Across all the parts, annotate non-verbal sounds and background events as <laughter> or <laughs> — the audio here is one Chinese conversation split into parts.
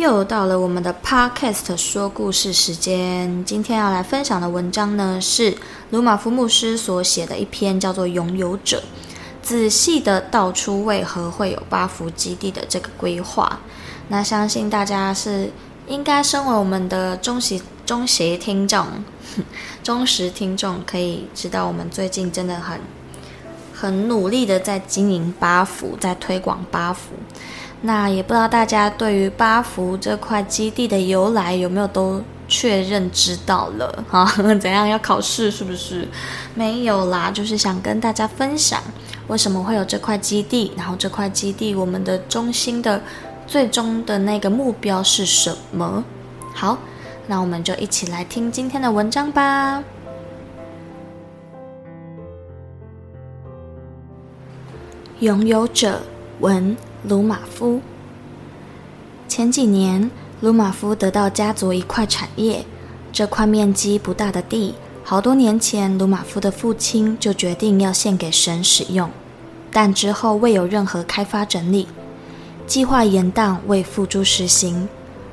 又到了我们的 Podcast 说故事时间。今天要来分享的文章呢，是鲁马夫牧师所写的一篇，叫做《拥有者》，仔细地道出为何会有八福基地的这个规划。那相信大家是应该身为我们的忠实 <laughs> 忠实听众，忠实听众可以知道，我们最近真的很很努力的在经营八福，在推广八福。那也不知道大家对于八福这块基地的由来有没有都确认知道了 <laughs> 哈？怎样要考试是不是？没有啦，就是想跟大家分享为什么会有这块基地，然后这块基地我们的中心的最终的那个目标是什么？好，那我们就一起来听今天的文章吧。拥有者文。鲁马夫。前几年，鲁马夫得到家族一块产业，这块面积不大的地，好多年前鲁马夫的父亲就决定要献给神使用，但之后未有任何开发整理，计划延宕未付诸实行。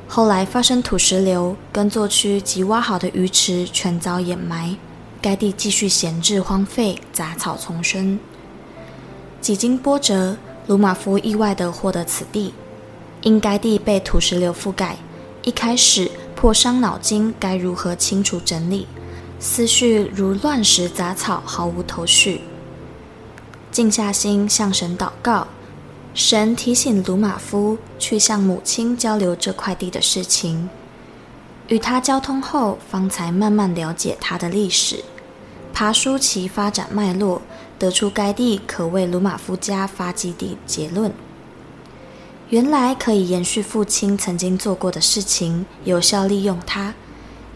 后来发生土石流，耕作区及挖好的鱼池全遭掩埋，该地继续闲置荒废，杂草丛生。几经波折。鲁马夫意外地获得此地，因该地被土石流覆盖，一开始颇伤脑筋，该如何清除整理，思绪如乱石杂草，毫无头绪。静下心向神祷告，神提醒鲁马夫去向母亲交流这块地的事情，与他交通后，方才慢慢了解他的历史，爬梳其发展脉络。得出该地可为鲁玛夫家发基地结论，原来可以延续父亲曾经做过的事情，有效利用它，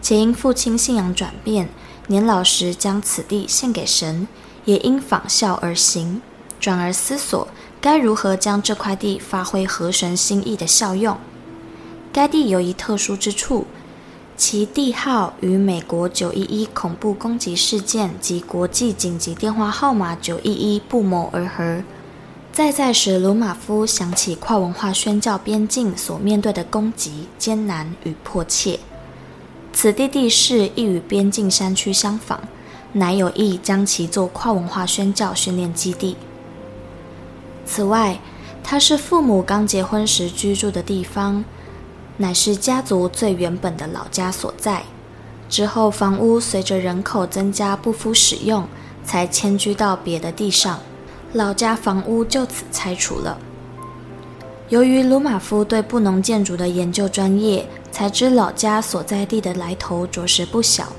且因父亲信仰转变，年老时将此地献给神，也因仿效而行，转而思索该如何将这块地发挥合神心意的效用。该地有一特殊之处。其地号与美国九一一恐怖攻击事件及国际紧急电话号码九一一不谋而合，再在时鲁马夫想起跨文化宣教边境所面对的攻击艰难与迫切。此地地势亦与边境山区相仿，乃有意将其做跨文化宣教训练基地。此外，它是父母刚结婚时居住的地方。乃是家族最原本的老家所在。之后，房屋随着人口增加不敷使用，才迁居到别的地上，老家房屋就此拆除了。由于鲁马夫对布农建筑的研究专业，才知老家所在地的来头着实不小。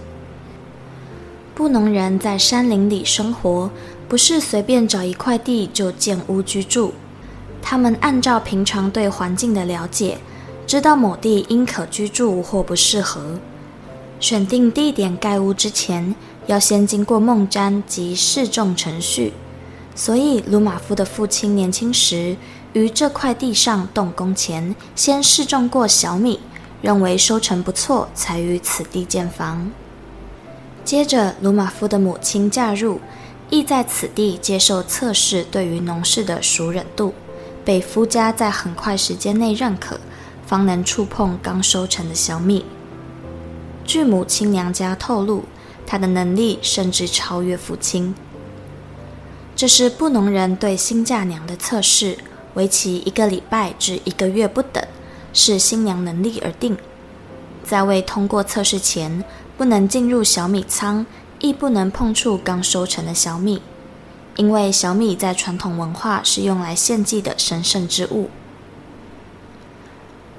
布农人在山林里生活，不是随便找一块地就建屋居住，他们按照平常对环境的了解。知道某地应可居住或不适合，选定地点盖屋之前，要先经过梦占及试种程序。所以，鲁马夫的父亲年轻时于这块地上动工前，先试种过小米，认为收成不错，才于此地建房。接着，鲁马夫的母亲嫁入，亦在此地接受测试，对于农事的熟稔度，被夫家在很快时间内认可。方能触碰刚收成的小米。据母亲娘家透露，她的能力甚至超越父亲。这是布农人对新嫁娘的测试，为期一个礼拜至一个月不等，视新娘能力而定。在未通过测试前，不能进入小米仓，亦不能碰触刚收成的小米，因为小米在传统文化是用来献祭的神圣之物。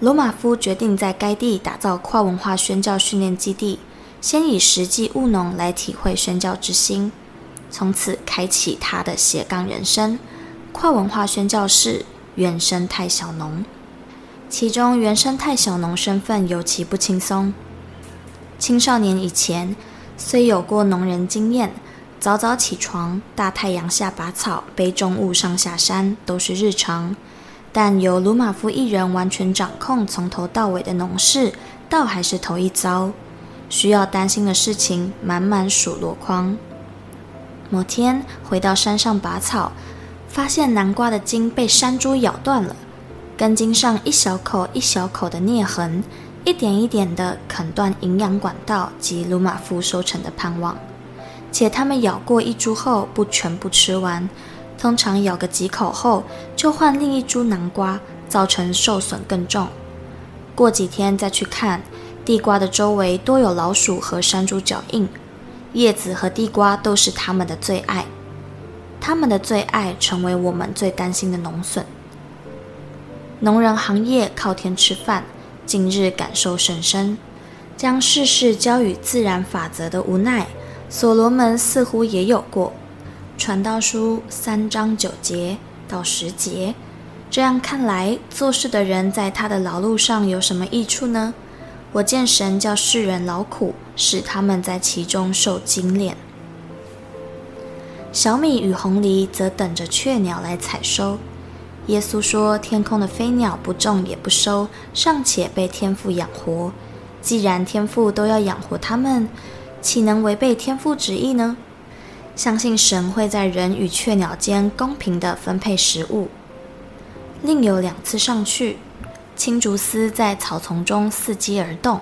罗马夫决定在该地打造跨文化宣教训练基地，先以实际务农来体会宣教之心，从此开启他的斜杠人生。跨文化宣教士原生态小农，其中原生态小农身份尤其不轻松。青少年以前虽有过农人经验，早早起床，大太阳下拔草，背重物上下山都是日常。但由鲁马夫一人完全掌控从头到尾的农事，倒还是头一遭。需要担心的事情满满数箩筐。某天回到山上拔草。发现南瓜的茎被山猪咬断了，根茎上一小口一小口的裂痕，一点一点地啃断营养管道及鲁马夫收成的盼望。且他们咬过一株后不全部吃完，通常咬个几口后就换另一株南瓜，造成受损更重。过几天再去看，地瓜的周围多有老鼠和山猪脚印，叶子和地瓜都是它们的最爱。它们的最爱成为我们最担心的农损。农人行业靠天吃饭，近日感受甚深。将世事交与自然法则的无奈，所罗门似乎也有过。传道书三章九节到十节，这样看来，做事的人在他的劳碌上有什么益处呢？我见神叫世人劳苦，使他们在其中受精炼。小米与红藜则等着雀鸟来采收。耶稣说：“天空的飞鸟不种也不收，尚且被天父养活。既然天父都要养活他们，岂能违背天父旨意呢？”相信神会在人与雀鸟间公平地分配食物。另有两次上去，青竹丝在草丛中伺机而动。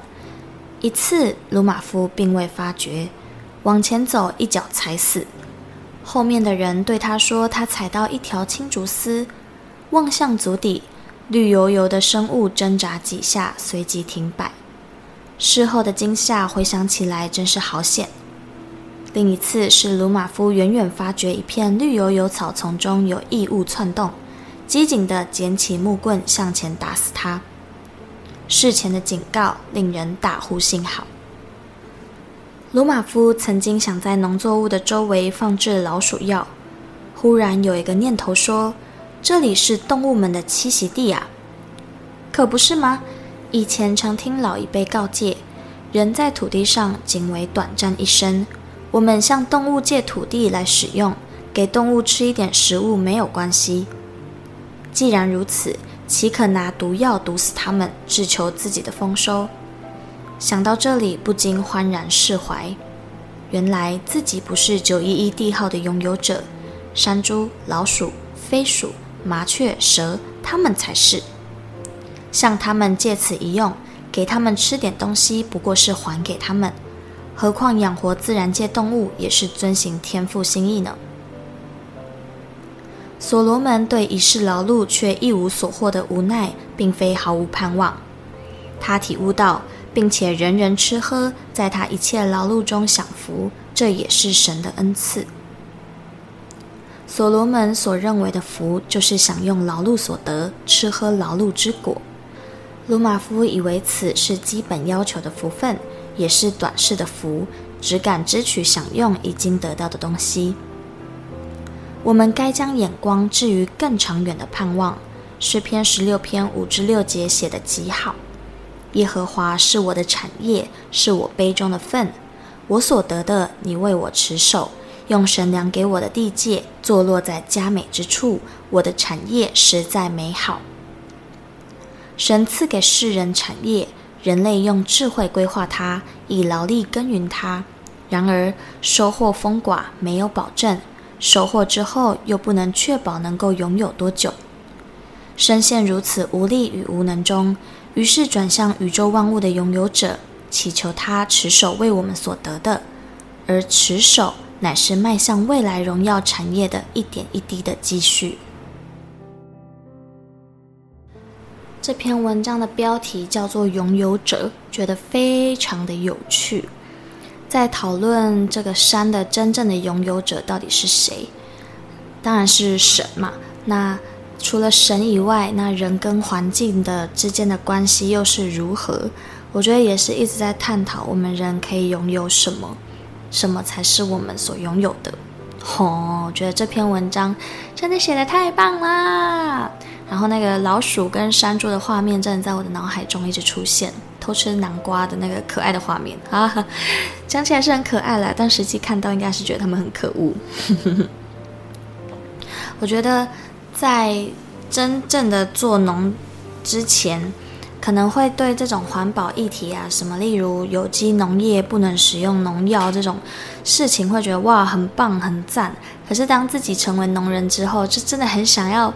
一次，鲁马夫并未发觉，往前走，一脚踩死。后面的人对他说：“他踩到一条青竹丝，望向足底，绿油油的生物挣扎几下，随即停摆。事后的惊吓回想起来真是好险。”另一次是鲁马夫远远发觉一片绿油油草丛中有异物窜动，机警地捡起木棍向前打死它。事前的警告令人大呼幸好。鲁马夫曾经想在农作物的周围放置老鼠药，忽然有一个念头说：“这里是动物们的栖息地啊，可不是吗？”以前常听老一辈告诫，人在土地上仅为短暂一生，我们向动物借土地来使用，给动物吃一点食物没有关系。既然如此，岂可拿毒药毒死它们，只求自己的丰收？想到这里，不禁欢然释怀。原来自己不是九一一地号的拥有者，山猪、老鼠、飞鼠、麻雀、蛇，他们才是。向他们借此一用，给他们吃点东西，不过是还给他们。何况养活自然界动物，也是遵行天父心意呢？所罗门对一世劳碌却一无所获的无奈，并非毫无盼望。他体悟到。并且人人吃喝，在他一切劳碌中享福，这也是神的恩赐。所罗门所认为的福，就是享用劳碌所得，吃喝劳碌之果。鲁马夫以为此是基本要求的福分，也是短视的福，只敢支取享用已经得到的东西。我们该将眼光置于更长远的盼望。诗篇十六篇五至六节写得极好。耶和华是我的产业，是我杯中的分，我所得的，你为我持守，用神量给我的地界，坐落在佳美之处，我的产业实在美好。神赐给世人产业，人类用智慧规划它，以劳力耕耘它。然而收获丰寡，没有保证；收获之后，又不能确保能够拥有多久。深陷如此无力与无能中。于是转向宇宙万物的拥有者，祈求他持守为我们所得的，而持守乃是迈向未来荣耀产业的一点一滴的积蓄。这篇文章的标题叫做《拥有者》，觉得非常的有趣，在讨论这个山的真正的拥有者到底是谁？当然是神嘛。那除了神以外，那人跟环境的之间的关系又是如何？我觉得也是一直在探讨，我们人可以拥有什么，什么才是我们所拥有的。吼、哦，我觉得这篇文章真的写得太棒啦！然后那个老鼠跟山猪的画面，真的在我的脑海中一直出现，偷吃南瓜的那个可爱的画面啊，讲起来是很可爱啦，但实际看到应该是觉得他们很可恶。<laughs> 我觉得在真正的做农之前。可能会对这种环保议题啊，什么例如有机农业不能使用农药这种事情，会觉得哇很棒很赞。可是当自己成为农人之后，就真的很想要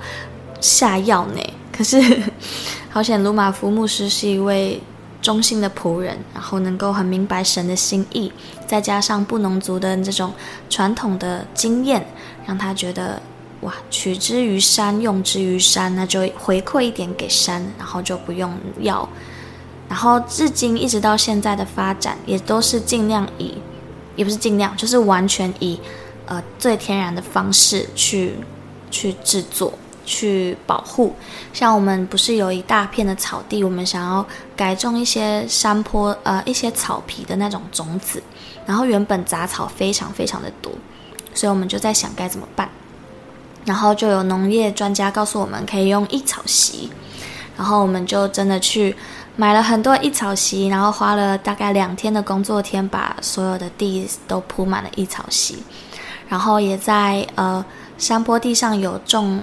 下药呢。可是 <laughs> 好险，鲁马夫牧师是一位忠心的仆人，然后能够很明白神的心意，再加上布农族的这种传统的经验，让他觉得。哇，取之于山，用之于山，那就回馈一点给山，然后就不用药。然后至今一直到现在的发展，也都是尽量以，也不是尽量，就是完全以呃最天然的方式去去制作、去保护。像我们不是有一大片的草地，我们想要改种一些山坡呃一些草皮的那种种子，然后原本杂草非常非常的多，所以我们就在想该怎么办。然后就有农业专家告诉我们可以用益草席，然后我们就真的去买了很多益草席，然后花了大概两天的工作天，把所有的地都铺满了益草席，然后也在呃山坡地上有种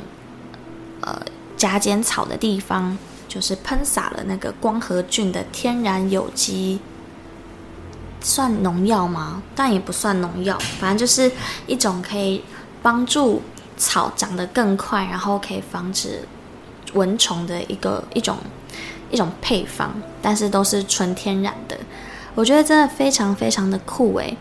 呃夹剪草的地方，就是喷洒了那个光合菌的天然有机，算农药吗？但也不算农药，反正就是一种可以帮助。草长得更快，然后可以防止蚊虫的一个一种一种配方，但是都是纯天然的。我觉得真的非常非常的酷诶，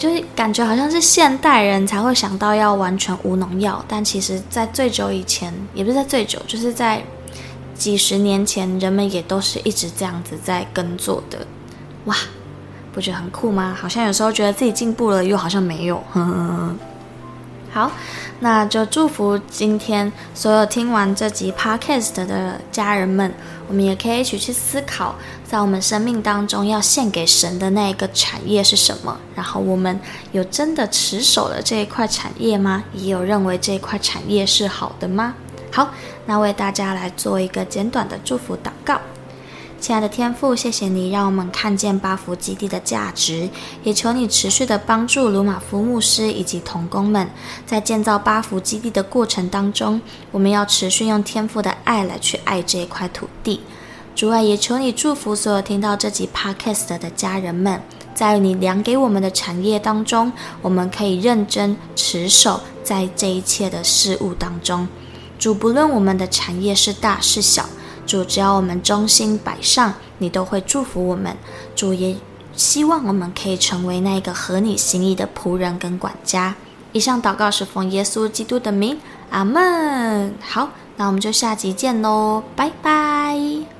就是感觉好像是现代人才会想到要完全无农药，但其实在最久以前，也不是在最久，就是在几十年前，人们也都是一直这样子在耕作的。哇，不觉得很酷吗？好像有时候觉得自己进步了，又好像没有。好。那就祝福今天所有听完这集 podcast 的家人们，我们也可以一起去思考，在我们生命当中要献给神的那一个产业是什么？然后我们有真的持守了这一块产业吗？也有认为这一块产业是好的吗？好，那为大家来做一个简短的祝福祷告。亲爱的天父，谢谢你让我们看见巴福基地的价值，也求你持续的帮助鲁玛夫牧师以及童工们，在建造巴福基地的过程当中，我们要持续用天父的爱来去爱这一块土地。主啊，也求你祝福所有听到这集 Podcast 的家人们，在你量给我们的产业当中，我们可以认真持守在这一切的事物当中。主，不论我们的产业是大是小。主，只要我们忠心摆上，你都会祝福我们。主也希望我们可以成为那个合你心意的仆人跟管家。以上祷告是奉耶稣基督的名，阿门。好，那我们就下集见喽，拜拜。